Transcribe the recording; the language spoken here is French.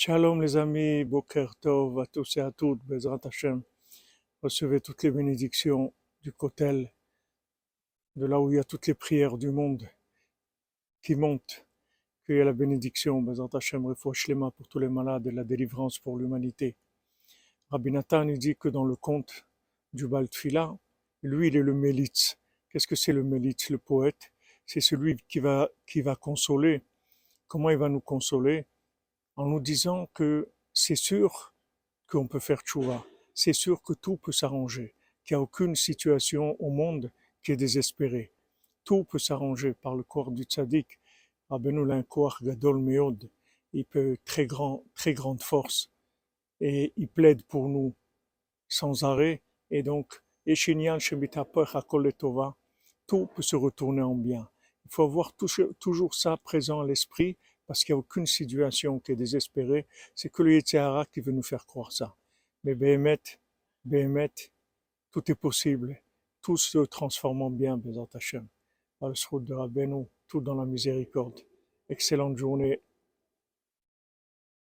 Shalom les amis, Boker Tov à tous et à toutes, Bezrat Hashem. Recevez toutes les bénédictions du Kotel, de là où il y a toutes les prières du monde qui montent. Qu'il y ait la bénédiction, Bezrat Hashem, refouach Lema pour tous les malades et la délivrance pour l'humanité. Rabbi Nathan dit que dans le conte du Baltfila, lui il est le Mélitz. Qu'est-ce que c'est le Mélitz, le poète? C'est celui qui va, qui va consoler. Comment il va nous consoler? En nous disant que c'est sûr qu'on peut faire tchouva, c'est sûr que tout peut s'arranger, qu'il n'y a aucune situation au monde qui est désespérée. Tout peut s'arranger par le corps du tzaddik. Rabbeinu un corps gadol meod, il peut très grand, très grande force, et il plaide pour nous sans arrêt, et donc, tout peut se retourner en bien. Il faut avoir toujours ça présent à l'esprit parce qu'il n'y a aucune situation qui est désespérée, c'est que le Yetzirah qui veut nous faire croire ça. Mais Béhémet, Béhémet, tout est possible, tout se transforme en bien, Bézat Hashem. Par le de Rabbeinu, tout dans la miséricorde. Excellente journée